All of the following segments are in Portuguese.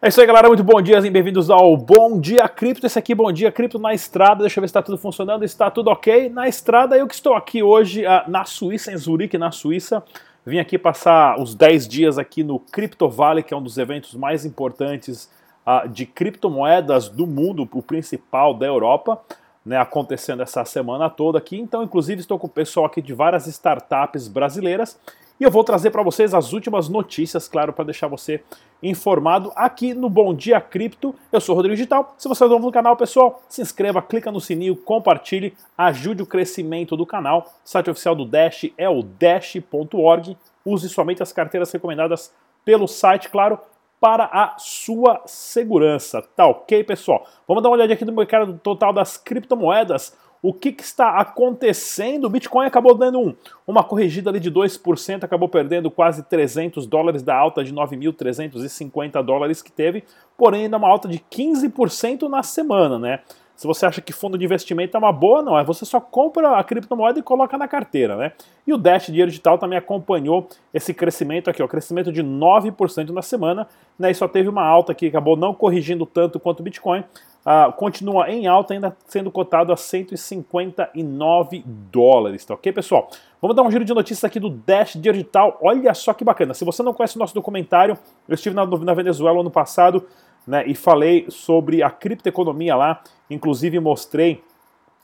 É isso aí, galera. Muito bom dia bem-vindos ao Bom Dia Cripto. Esse aqui, Bom Dia Cripto na estrada. Deixa eu ver se está tudo funcionando. Está tudo ok. Na estrada, eu que estou aqui hoje uh, na Suíça, em Zurique, na Suíça. Vim aqui passar os 10 dias aqui no Crypto Valley, que é um dos eventos mais importantes uh, de criptomoedas do mundo, o principal da Europa, né, acontecendo essa semana toda aqui. Então, inclusive, estou com o pessoal aqui de várias startups brasileiras e eu vou trazer para vocês as últimas notícias, claro, para deixar você informado aqui no Bom Dia Cripto. Eu sou o Rodrigo Digital. Se você é novo no canal, pessoal, se inscreva, clica no sininho, compartilhe, ajude o crescimento do canal. O site oficial do Dash é o dash.org. Use somente as carteiras recomendadas pelo site, claro, para a sua segurança. Tá ok, pessoal? Vamos dar uma olhada aqui no mercado total das criptomoedas o que, que, está acontecendo. O Bitcoin acabou dando um, uma corrigida ali de 2%, acabou perdendo quase 300 dólares da alta de 9.350 dólares que teve, porém ainda uma alta de 15% na semana, né? Se você acha que fundo de investimento é uma boa, não, é você só compra a criptomoeda e coloca na carteira, né? E o Dash Dinheiro Digital também acompanhou esse crescimento aqui, ó, crescimento de 9% na semana, né? E só teve uma alta que acabou não corrigindo tanto quanto o Bitcoin, Uh, continua em alta, ainda sendo cotado a 159 dólares, tá ok, pessoal? Vamos dar um giro de notícias aqui do Dash Digital. Olha só que bacana. Se você não conhece o nosso documentário, eu estive na, na Venezuela ano passado né, e falei sobre a criptoeconomia lá. Inclusive mostrei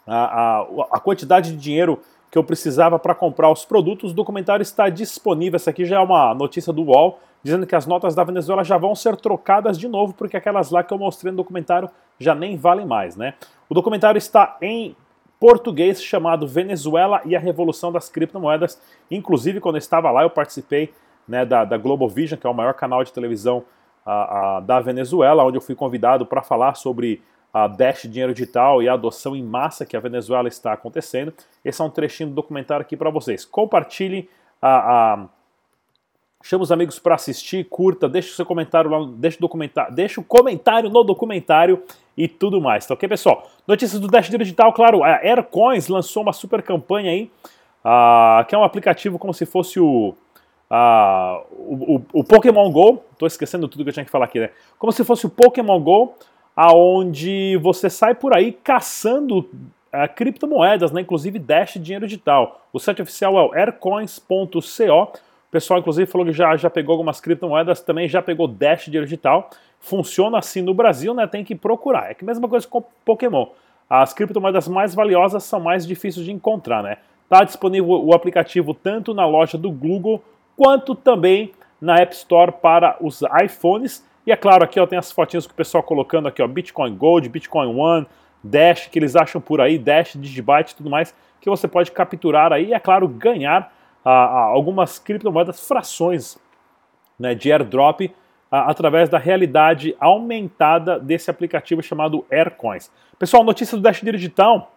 a, a, a quantidade de dinheiro que eu precisava para comprar os produtos. O documentário está disponível. Essa aqui já é uma notícia do UOL, dizendo que as notas da Venezuela já vão ser trocadas de novo, porque aquelas lá que eu mostrei no documentário já nem valem mais, né? O documentário está em português chamado Venezuela e a Revolução das Criptomoedas. Inclusive, quando eu estava lá, eu participei né, da, da Global Vision, que é o maior canal de televisão a, a, da Venezuela, onde eu fui convidado para falar sobre a Dash Dinheiro Digital e a adoção em massa que a Venezuela está acontecendo. Esse é um trechinho do documentário aqui para vocês. Compartilhe, a, a... chama os amigos para assistir, curta, deixe o seu comentário lá, deixe o, documentário, deixe o comentário no documentário e tudo mais, tá ok, pessoal? Notícias do Dash Digital, claro, a Aircoins lançou uma super campanha aí, uh, que é um aplicativo como se fosse o, uh, o, o, o Pokémon GO, estou esquecendo tudo que eu tinha que falar aqui, né? Como se fosse o Pokémon GO, aonde você sai por aí caçando uh, criptomoedas, né? inclusive Dash dinheiro digital. O site oficial é o aircoins.co. Pessoal, inclusive, falou que já, já pegou algumas criptomoedas, também já pegou Dash dinheiro digital. Funciona assim no Brasil, né? Tem que procurar. É que mesma coisa com Pokémon. As criptomoedas mais valiosas são mais difíceis de encontrar, né? Está disponível o aplicativo tanto na loja do Google quanto também na App Store para os iPhones e é claro, aqui ó, tem as fotinhas que o pessoal colocando aqui, ó, Bitcoin Gold, Bitcoin One, Dash, que eles acham por aí, Dash, Digibyte e tudo mais, que você pode capturar aí e, é claro, ganhar algumas criptomoedas, frações né, de airdrop através da realidade aumentada desse aplicativo chamado Aircoins. Pessoal, notícia do Dash Digital,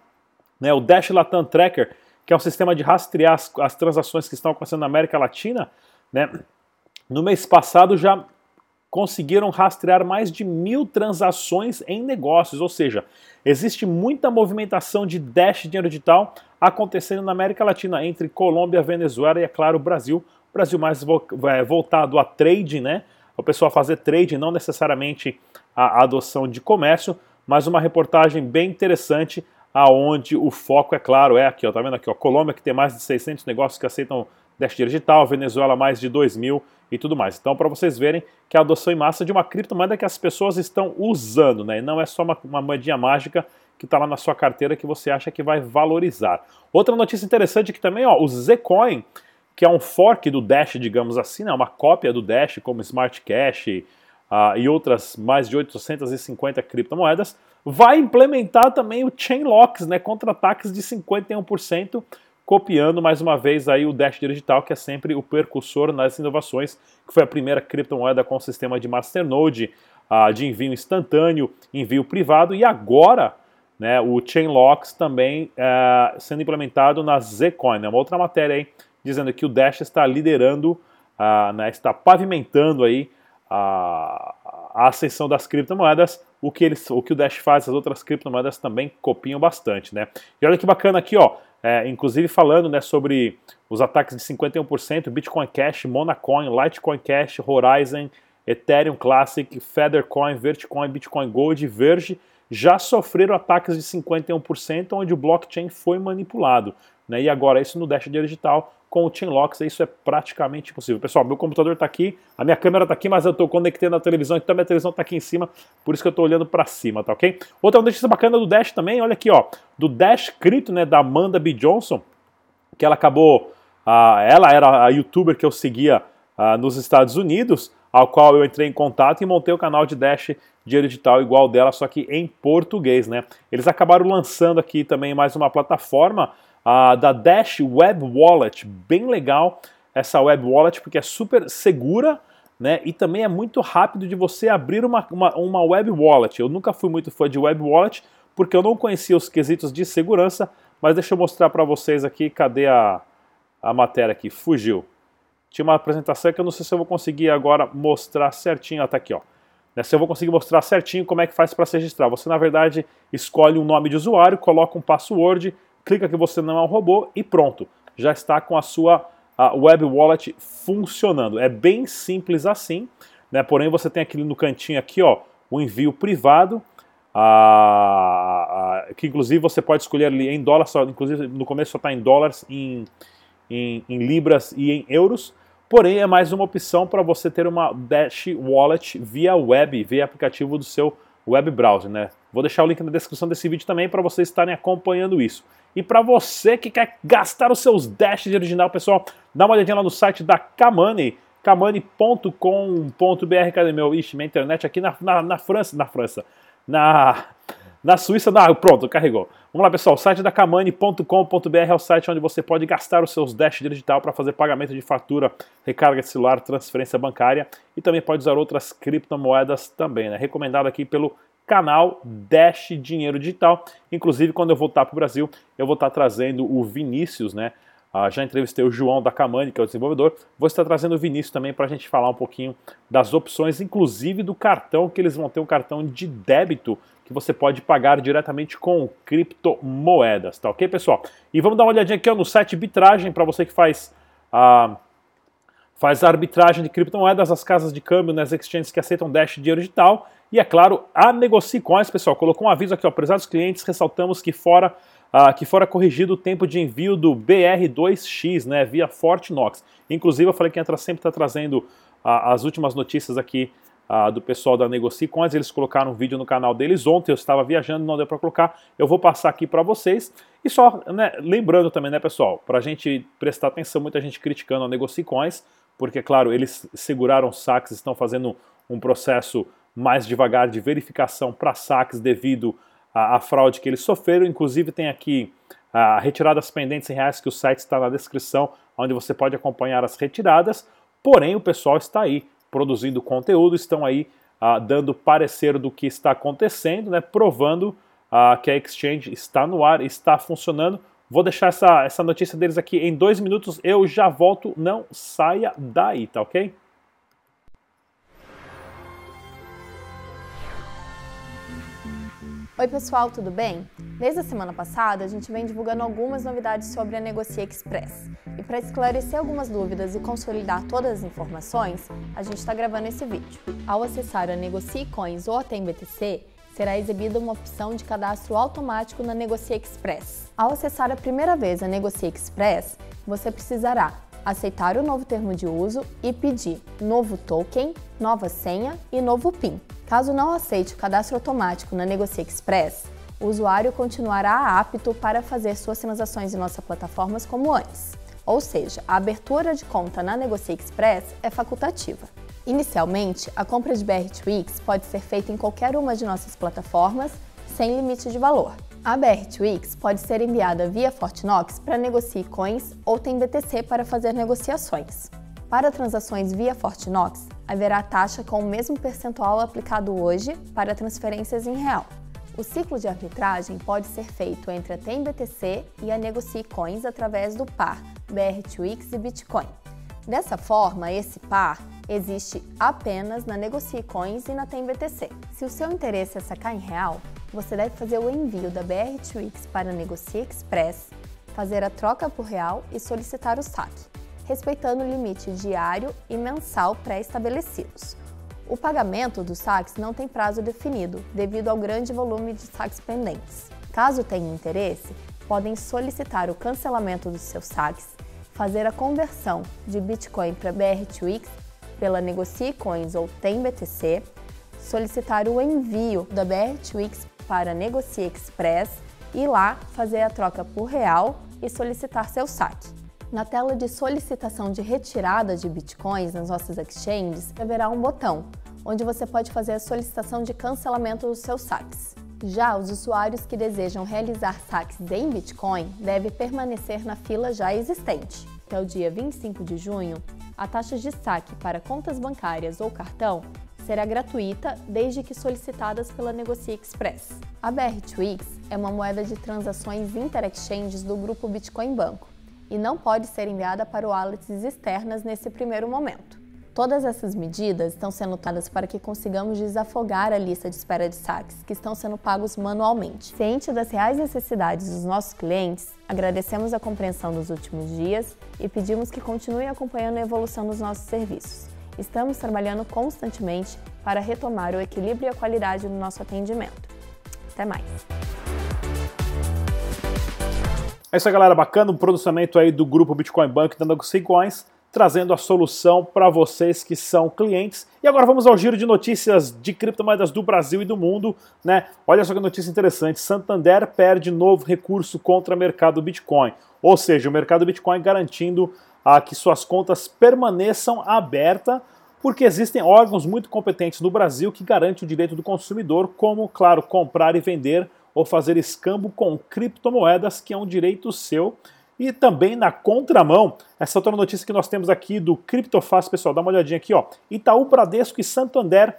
né, o Dash Latam Tracker, que é um sistema de rastrear as, as transações que estão acontecendo na América Latina, né, no mês passado já conseguiram rastrear mais de mil transações em negócios, ou seja, existe muita movimentação de Dash dinheiro digital acontecendo na América Latina entre Colômbia, Venezuela e, é claro, Brasil. O Brasil mais é, voltado a trade, né? O pessoal fazer trade, não necessariamente a adoção de comércio, mas uma reportagem bem interessante aonde o foco, é claro, é aqui, ó, tá vendo aqui, ó, Colômbia que tem mais de 600 negócios que aceitam Dash digital, Venezuela mais de 2 mil e tudo mais. Então, para vocês verem que a adoção em massa de uma criptomoeda que as pessoas estão usando, né? E não é só uma, uma moedinha mágica que está lá na sua carteira que você acha que vai valorizar. Outra notícia interessante que também, ó, o Zcoin, que é um fork do Dash, digamos assim, né? Uma cópia do Dash, como Smart Cash uh, e outras mais de 850 criptomoedas, vai implementar também o Chain Locks, né? Contra ataques de 51% copiando mais uma vez aí o Dash Digital, que é sempre o percussor nas inovações, que foi a primeira criptomoeda com sistema de masternode, uh, de envio instantâneo, envio privado, e agora né, o Chainlocks também uh, sendo implementado na Zcoin. É uma outra matéria aí dizendo que o Dash está liderando, uh, né, está pavimentando aí a, a ascensão das criptomoedas, o que, eles, o que o Dash faz, as outras criptomoedas também copiam bastante, né? E olha que bacana aqui, ó, é, inclusive falando né, sobre os ataques de 51%, Bitcoin Cash, Monacoin, Litecoin Cash, Horizon, Ethereum Classic, Feathercoin, Vertcoin, Bitcoin Gold e Verge já sofreram ataques de 51%, onde o blockchain foi manipulado. Né? E agora isso no Dash Digital com o Chainlocks, isso é praticamente impossível. Pessoal, meu computador está aqui, a minha câmera está aqui, mas eu estou conectando a televisão, então a minha televisão está aqui em cima, por isso que eu estou olhando para cima, tá ok? Outra notícia bacana do Dash também, olha aqui, ó, do Dash Cripto, né, da Amanda B. Johnson, que ela acabou, uh, ela era a youtuber que eu seguia uh, nos Estados Unidos, ao qual eu entrei em contato e montei o canal de Dash Dinheiro Digital igual dela, só que em português, né? Eles acabaram lançando aqui também mais uma plataforma uh, da Dash Web Wallet, bem legal essa Web Wallet, porque é super segura, né? E também é muito rápido de você abrir uma, uma, uma Web Wallet. Eu nunca fui muito fã de Web Wallet, porque eu não conhecia os quesitos de segurança, mas deixa eu mostrar para vocês aqui, cadê a, a matéria aqui? Fugiu. Tinha uma apresentação que eu não sei se eu vou conseguir agora mostrar certinho, até aqui ó. Né, se eu vou conseguir mostrar certinho como é que faz para se registrar. Você na verdade escolhe um nome de usuário, coloca um password, clica que você não é um robô e pronto, já está com a sua a web wallet funcionando. É bem simples assim, né? Porém você tem aqui no cantinho aqui, ó, o envio privado, a, a, que inclusive você pode escolher ali em dólares, só, inclusive no começo só está em dólares, em, em, em libras e em euros. Porém, é mais uma opção para você ter uma Dash Wallet via web, via aplicativo do seu web browser, né? Vou deixar o link na descrição desse vídeo também para vocês estarem acompanhando isso. E para você que quer gastar os seus Dash de original, pessoal, dá uma olhadinha lá no site da Kamani, kamani.com.br. Cadê meu? Ixi, minha internet aqui na, na, na França, na França, na, na Suíça, na, pronto, carregou. Vamos lá, pessoal, o site da kamani.com.br é o site onde você pode gastar os seus Dash digital para fazer pagamento de fatura, recarga de celular, transferência bancária e também pode usar outras criptomoedas também, né? Recomendado aqui pelo canal Dash Dinheiro Digital. Inclusive, quando eu voltar para o Brasil, eu vou estar trazendo o Vinícius, né? Ah, já entrevistei o João da Camani, que é o desenvolvedor. Vou estar trazendo o Vinícius também para a gente falar um pouquinho das opções, inclusive do cartão, que eles vão ter um cartão de débito que você pode pagar diretamente com criptomoedas, tá ok, pessoal? E vamos dar uma olhadinha aqui ó, no site Bitragem, para você que faz a. Faz a arbitragem de criptomoedas, as casas de câmbio nas exchanges que aceitam Dash dinheiro digital. E é claro, a Negocie pessoal, colocou um aviso aqui, ó, prezados clientes, ressaltamos que fora uh, que fora corrigido o tempo de envio do BR2X, né, via Fortnox. Inclusive, eu falei que entra sempre está trazendo uh, as últimas notícias aqui uh, do pessoal da Negocie Coins. Eles colocaram um vídeo no canal deles ontem. Eu estava viajando, não deu para colocar. Eu vou passar aqui para vocês. E só, né, lembrando também, né, pessoal, para a gente prestar atenção, muita gente criticando a Negocie Coins, porque, claro, eles seguraram saques, estão fazendo um processo mais devagar de verificação para saques devido à, à, fraude que eles sofreram. Inclusive tem aqui a retirada das pendentes em reais que o site está na descrição, onde você pode acompanhar as retiradas. Porém, o pessoal está aí produzindo conteúdo, estão aí dando parecer do que está acontecendo, né, provando ah, que a exchange está no ar, está funcionando. Vou deixar essa, essa notícia deles aqui em dois minutos. Eu já volto. Não saia daí, tá ok? Oi pessoal, tudo bem? Desde a semana passada, a gente vem divulgando algumas novidades sobre a Negocia Express. E para esclarecer algumas dúvidas e consolidar todas as informações, a gente está gravando esse vídeo. Ao acessar a Negocie Coins ou a BTC, será exibida uma opção de cadastro automático na Negocia Express. Ao acessar a primeira vez a Negocia Express, você precisará aceitar o novo termo de uso e pedir novo token, nova senha e novo PIN. Caso não aceite o cadastro automático na Negocia Express, o usuário continuará apto para fazer suas transações em nossas plataformas como antes. Ou seja, a abertura de conta na Negocia Express é facultativa. Inicialmente, a compra de BR pode ser feita em qualquer uma de nossas plataformas, sem limite de valor. A BR pode ser enviada via Fortnox para negociar coins ou tem BTC para fazer negociações. Para transações via Fortnox, haverá taxa com o mesmo percentual aplicado hoje para transferências em real. O ciclo de arbitragem pode ser feito entre a TemBTC e a Negocie Coins através do par BR2X e Bitcoin. Dessa forma, esse par existe apenas na Negocie Coins e na TemBTC. Se o seu interesse é sacar em real, você deve fazer o envio da BR2X para a Negocie Express, fazer a troca por real e solicitar o saque respeitando o limite diário e mensal pré-estabelecidos. O pagamento dos saques não tem prazo definido, devido ao grande volume de saques pendentes. Caso tenha interesse, podem solicitar o cancelamento dos seus saques, fazer a conversão de Bitcoin para BR2X pela Negocie Coins ou TemBTC, solicitar o envio da BR2X para Negocie Express e lá fazer a troca por real e solicitar seu saque. Na tela de solicitação de retirada de bitcoins nas nossas exchanges, haverá um botão onde você pode fazer a solicitação de cancelamento dos seus saques. Já os usuários que desejam realizar saques em Bitcoin devem permanecer na fila já existente. Até o dia 25 de junho, a taxa de saque para contas bancárias ou cartão será gratuita desde que solicitadas pela Negocie Express. A BR2X é uma moeda de transações inter-exchanges do grupo Bitcoin Banco e não pode ser enviada para wallets externas nesse primeiro momento. Todas essas medidas estão sendo tomadas para que consigamos desafogar a lista de espera de saques que estão sendo pagos manualmente. Ciente das reais necessidades dos nossos clientes, agradecemos a compreensão dos últimos dias e pedimos que continuem acompanhando a evolução dos nossos serviços. Estamos trabalhando constantemente para retomar o equilíbrio e a qualidade do nosso atendimento. Até mais! É isso aí, galera. Bacana o pronunciamento aí do grupo Bitcoin Bank dando Coins, trazendo a solução para vocês que são clientes. E agora vamos ao giro de notícias de criptomoedas do Brasil e do mundo, né? Olha só que notícia interessante. Santander perde novo recurso contra o mercado Bitcoin. Ou seja, o mercado Bitcoin garantindo ah, que suas contas permaneçam abertas, porque existem órgãos muito competentes no Brasil que garantem o direito do consumidor, como, claro, comprar e vender ou fazer escambo com criptomoedas, que é um direito seu. E também na contramão, essa outra notícia que nós temos aqui do Criptofácil, pessoal, dá uma olhadinha aqui, ó. Itaú, Bradesco e Santander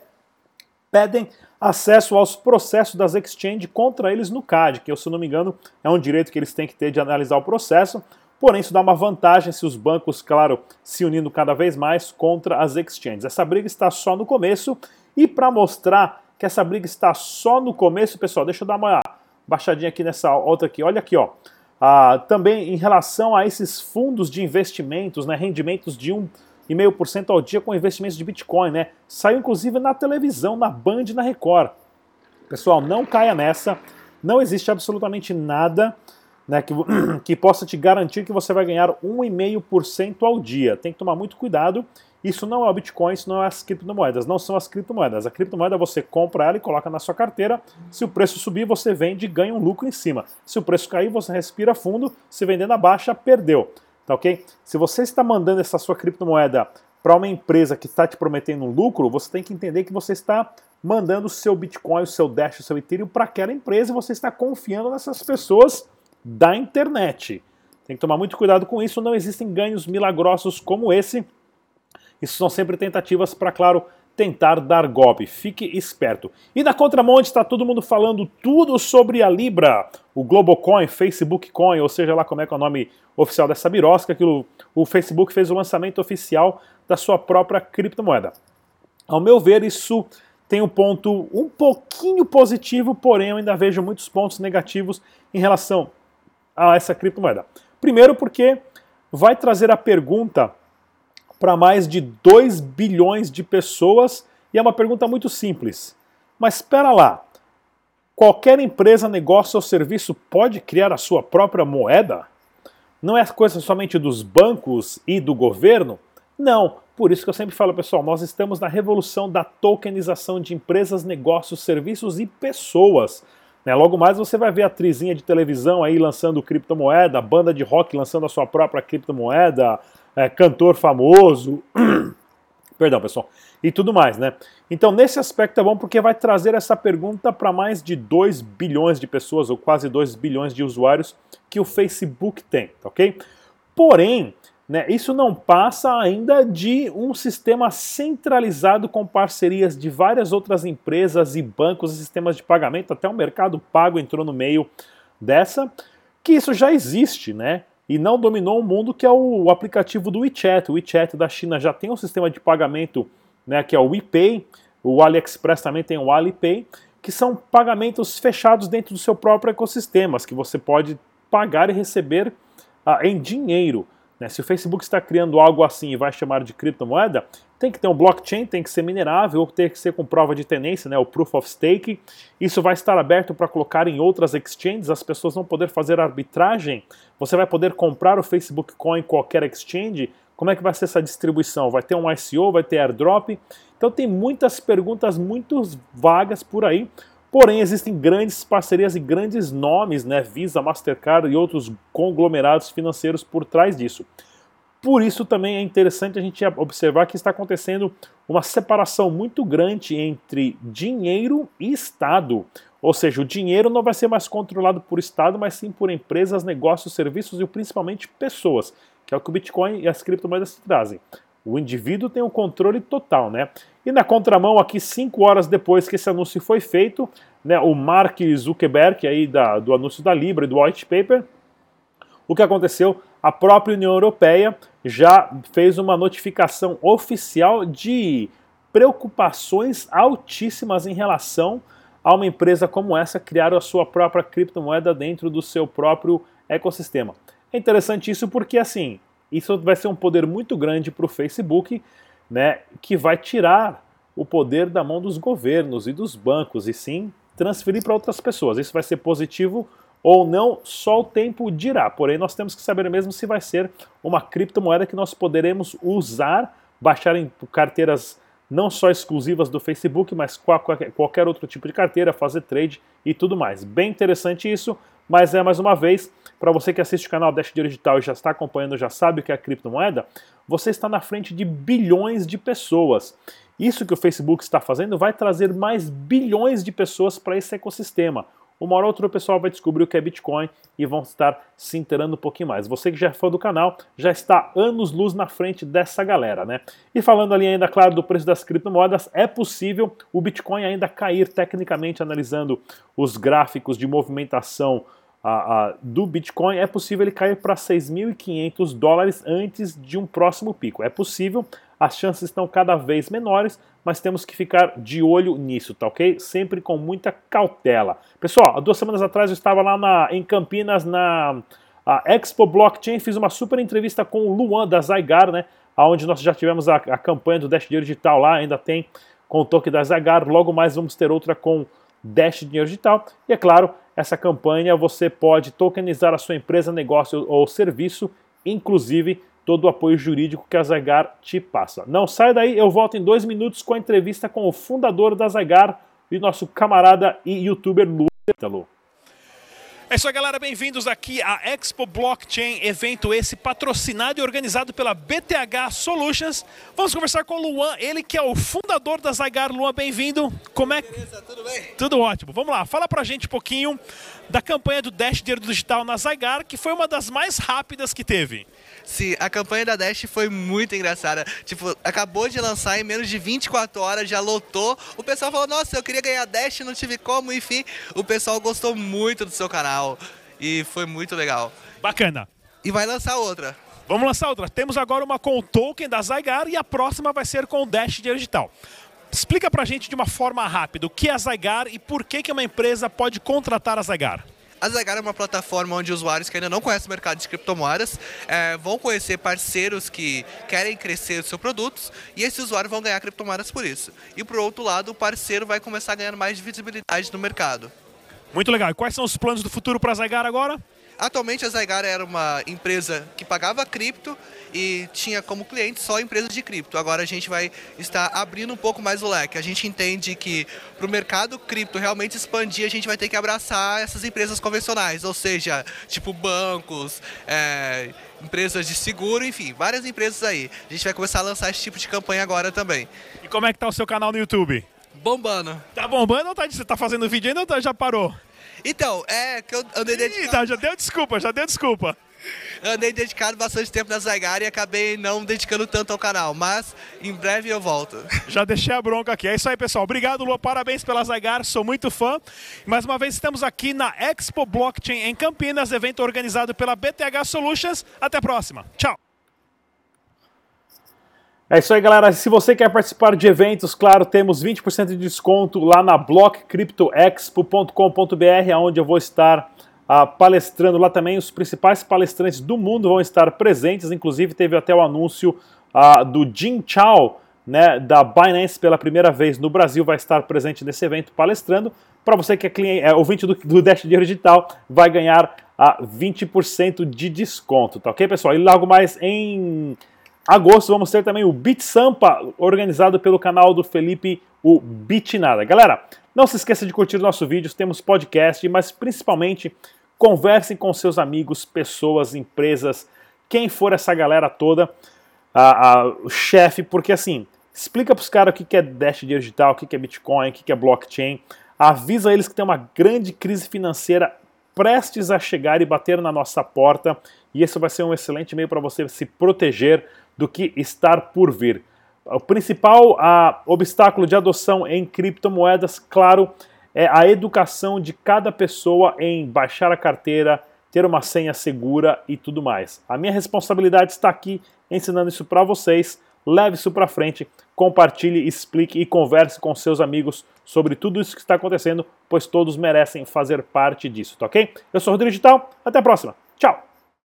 pedem acesso aos processos das exchanges contra eles no CAD, que, se eu não me engano, é um direito que eles têm que ter de analisar o processo. Porém, isso dá uma vantagem se os bancos, claro, se unindo cada vez mais contra as exchanges. Essa briga está só no começo e para mostrar que essa briga está só no começo, pessoal, deixa eu dar uma baixadinha aqui nessa outra aqui. Olha aqui, ó. Ah, também em relação a esses fundos de investimentos, né, rendimentos de 1,5% ao dia com investimentos de Bitcoin, né? Saiu inclusive na televisão, na Band na Record. Pessoal, não caia nessa. Não existe absolutamente nada né, que, que possa te garantir que você vai ganhar 1,5% ao dia. Tem que tomar muito cuidado isso não é o Bitcoin, isso não é as criptomoedas, não são as criptomoedas. A criptomoeda você compra ela e coloca na sua carteira. Se o preço subir, você vende e ganha um lucro em cima. Se o preço cair, você respira fundo. Se vender na baixa, perdeu. Tá ok? Se você está mandando essa sua criptomoeda para uma empresa que está te prometendo um lucro, você tem que entender que você está mandando o seu Bitcoin, o seu Dash, o seu Ethereum para aquela empresa e você está confiando nessas pessoas da internet. Tem que tomar muito cuidado com isso, não existem ganhos milagrosos como esse isso são sempre tentativas para, claro, tentar dar golpe. Fique esperto. E na contramão está todo mundo falando tudo sobre a Libra, o Globocoin, Facebook Coin, ou seja lá como é que é o nome oficial dessa birosca, que o Facebook fez o lançamento oficial da sua própria criptomoeda. Ao meu ver, isso tem um ponto um pouquinho positivo, porém eu ainda vejo muitos pontos negativos em relação a essa criptomoeda. Primeiro porque vai trazer a pergunta para mais de 2 bilhões de pessoas e é uma pergunta muito simples. Mas espera lá, qualquer empresa, negócio ou serviço pode criar a sua própria moeda? Não é coisa somente dos bancos e do governo? Não, por isso que eu sempre falo, pessoal, nós estamos na revolução da tokenização de empresas, negócios, serviços e pessoas. Né? Logo mais você vai ver atrizinha de televisão aí lançando criptomoeda, banda de rock lançando a sua própria criptomoeda, é, cantor famoso, perdão pessoal, e tudo mais, né? Então nesse aspecto é bom porque vai trazer essa pergunta para mais de 2 bilhões de pessoas, ou quase 2 bilhões de usuários que o Facebook tem, tá ok? Porém, né, isso não passa ainda de um sistema centralizado com parcerias de várias outras empresas e bancos e sistemas de pagamento, até o Mercado Pago entrou no meio dessa, que isso já existe, né? e não dominou o mundo que é o, aplicativo do WeChat. O WeChat da China já tem um sistema de pagamento, né, que é o WePay. O AliExpress também tem o Alipay, que são pagamentos fechados dentro do seu próprio ecossistema, que você pode pagar e receber ah, em dinheiro. Né? Se o Facebook está criando algo assim e vai chamar de criptomoeda, tem que ter um blockchain, tem que ser minerável, tem que ser com prova de tenência, né, o proof of stake. Isso vai estar aberto para colocar em outras exchanges, as pessoas vão poder fazer arbitragem. Você vai poder comprar o Facebook Coin em qualquer exchange. Como é que vai ser essa distribuição? Vai ter um ICO, vai ter airdrop? Então tem muitas perguntas muito vagas por aí. Porém, existem grandes parcerias e grandes nomes, né, Visa, Mastercard e outros conglomerados financeiros por trás disso. Por isso também é interessante a gente observar que está acontecendo uma separação muito grande entre dinheiro e Estado. Ou seja, o dinheiro não vai ser mais controlado por Estado, mas sim por empresas, negócios, serviços e principalmente pessoas, que é o que o Bitcoin e as criptomoedas trazem. O indivíduo tem o controle total, né? E na contramão, aqui, cinco horas depois que esse anúncio foi feito, né, o Mark Zuckerberg, aí da, do anúncio da Libra e do White Paper, o que aconteceu? A própria União Europeia já fez uma notificação oficial de preocupações altíssimas em relação a uma empresa como essa criar a sua própria criptomoeda dentro do seu próprio ecossistema. É interessante isso porque assim, isso vai ser um poder muito grande para o Facebook, né, que vai tirar o poder da mão dos governos e dos bancos e sim transferir para outras pessoas. Isso vai ser positivo ou não, só o tempo dirá. Porém, nós temos que saber mesmo se vai ser uma criptomoeda que nós poderemos usar, baixar em carteiras não só exclusivas do Facebook, mas qualquer outro tipo de carteira, fazer trade e tudo mais. Bem interessante isso, mas é mais uma vez, para você que assiste o canal Dash Digital e já está acompanhando, já sabe o que é criptomoeda, você está na frente de bilhões de pessoas. Isso que o Facebook está fazendo vai trazer mais bilhões de pessoas para esse ecossistema. Uma hora ou outra o pessoal vai descobrir o que é Bitcoin e vão estar se inteirando um pouquinho mais. Você que já é fã do canal já está anos-luz na frente dessa galera, né? E falando ali ainda, claro, do preço das criptomoedas, é possível o Bitcoin ainda cair tecnicamente, analisando os gráficos de movimentação a, a, do Bitcoin, é possível ele cair para 6.500 dólares antes de um próximo pico. É possível, as chances estão cada vez menores, mas temos que ficar de olho nisso, tá ok? Sempre com muita cautela. Pessoal, há duas semanas atrás eu estava lá na, em Campinas na Expo Blockchain, fiz uma super entrevista com o Luan da Zygar, né? Onde nós já tivemos a, a campanha do Dash Dinheiro Digital lá, ainda tem com o toque da Zygar, logo mais vamos ter outra com Dash Dinheiro Digital. E é claro, essa campanha você pode tokenizar a sua empresa, negócio ou serviço, inclusive todo o apoio jurídico que a Zagar te passa. Não sai daí, eu volto em dois minutos com a entrevista com o fundador da Zagar e nosso camarada e youtuber Lu. É isso aí, galera. Bem-vindos aqui à Expo Blockchain, evento esse patrocinado e organizado pela BTH Solutions. Vamos conversar com o Luan, ele que é o fundador da Zygar. Luan, bem-vindo. Como é? Beleza, tudo bem? Tudo ótimo. Vamos lá, fala pra gente um pouquinho da campanha do Dash Dinheiro Digital na Zygar, que foi uma das mais rápidas que teve. Sim, a campanha da Dash foi muito engraçada. Tipo, acabou de lançar em menos de 24 horas, já lotou. O pessoal falou: Nossa, eu queria ganhar Dash, não tive como. Enfim, o pessoal gostou muito do seu canal e foi muito legal. Bacana. E vai lançar outra. Vamos lançar outra. Temos agora uma com o token da Zygar e a próxima vai ser com o Dash Digital. Explica pra gente de uma forma rápida o que é a Zygar e por que, que uma empresa pode contratar a Zygar. A Zygar é uma plataforma onde usuários que ainda não conhecem o mercado de criptomoedas é, vão conhecer parceiros que querem crescer os seus produtos e esses usuários vão ganhar criptomoedas por isso. E por outro lado, o parceiro vai começar a ganhar mais visibilidade no mercado. Muito legal. E quais são os planos do futuro para a Zygar agora? Atualmente a Zygar era uma empresa que pagava cripto e tinha como cliente só empresas de cripto. Agora a gente vai estar abrindo um pouco mais o leque. A gente entende que para o mercado cripto realmente expandir, a gente vai ter que abraçar essas empresas convencionais, ou seja, tipo bancos, é, empresas de seguro, enfim, várias empresas aí. A gente vai começar a lançar esse tipo de campanha agora também. E como é que tá o seu canal no YouTube? Bombando. Tá bombando ou tá, você tá fazendo vídeo ainda ou tá, já parou? Então, é que eu andei dedicado... Ih, tá, já deu desculpa, já deu desculpa. Andei dedicado bastante tempo na Zygar e acabei não dedicando tanto ao canal, mas em breve eu volto. Já deixei a bronca aqui. É isso aí, pessoal. Obrigado, Lua. Parabéns pela Zygar, sou muito fã. Mais uma vez estamos aqui na Expo Blockchain em Campinas, evento organizado pela BTH Solutions. Até a próxima. Tchau. É isso aí, galera. Se você quer participar de eventos, claro, temos 20% de desconto lá na blockcryptoexpo.com.br, onde eu vou estar uh, palestrando lá também. Os principais palestrantes do mundo vão estar presentes, inclusive teve até o anúncio uh, do Jim Chao, né, da Binance pela primeira vez no Brasil, vai estar presente nesse evento palestrando. Para você que é, cliente, é ouvinte do, do Dash Dinheiro Digital, vai ganhar a 20% de desconto, tá ok, pessoal? E logo mais em agosto vamos ter também o Beat Sampa, organizado pelo canal do Felipe, o Bitnada. Galera, não se esqueça de curtir nossos vídeos, temos podcast, mas principalmente conversem com seus amigos, pessoas, empresas, quem for essa galera toda, a, a, o chefe, porque assim, explica para os caras o que é Dash Digital, o que é Bitcoin, o que é blockchain, avisa eles que tem uma grande crise financeira prestes a chegar e bater na nossa porta, e esse vai ser um excelente meio para você se proteger do que estar por vir. O principal a, obstáculo de adoção em criptomoedas, claro, é a educação de cada pessoa em baixar a carteira, ter uma senha segura e tudo mais. A minha responsabilidade está aqui ensinando isso para vocês. Leve isso para frente, compartilhe, explique e converse com seus amigos sobre tudo isso que está acontecendo, pois todos merecem fazer parte disso, tá ok? Eu sou o Rodrigo Digital, até a próxima. Tchau!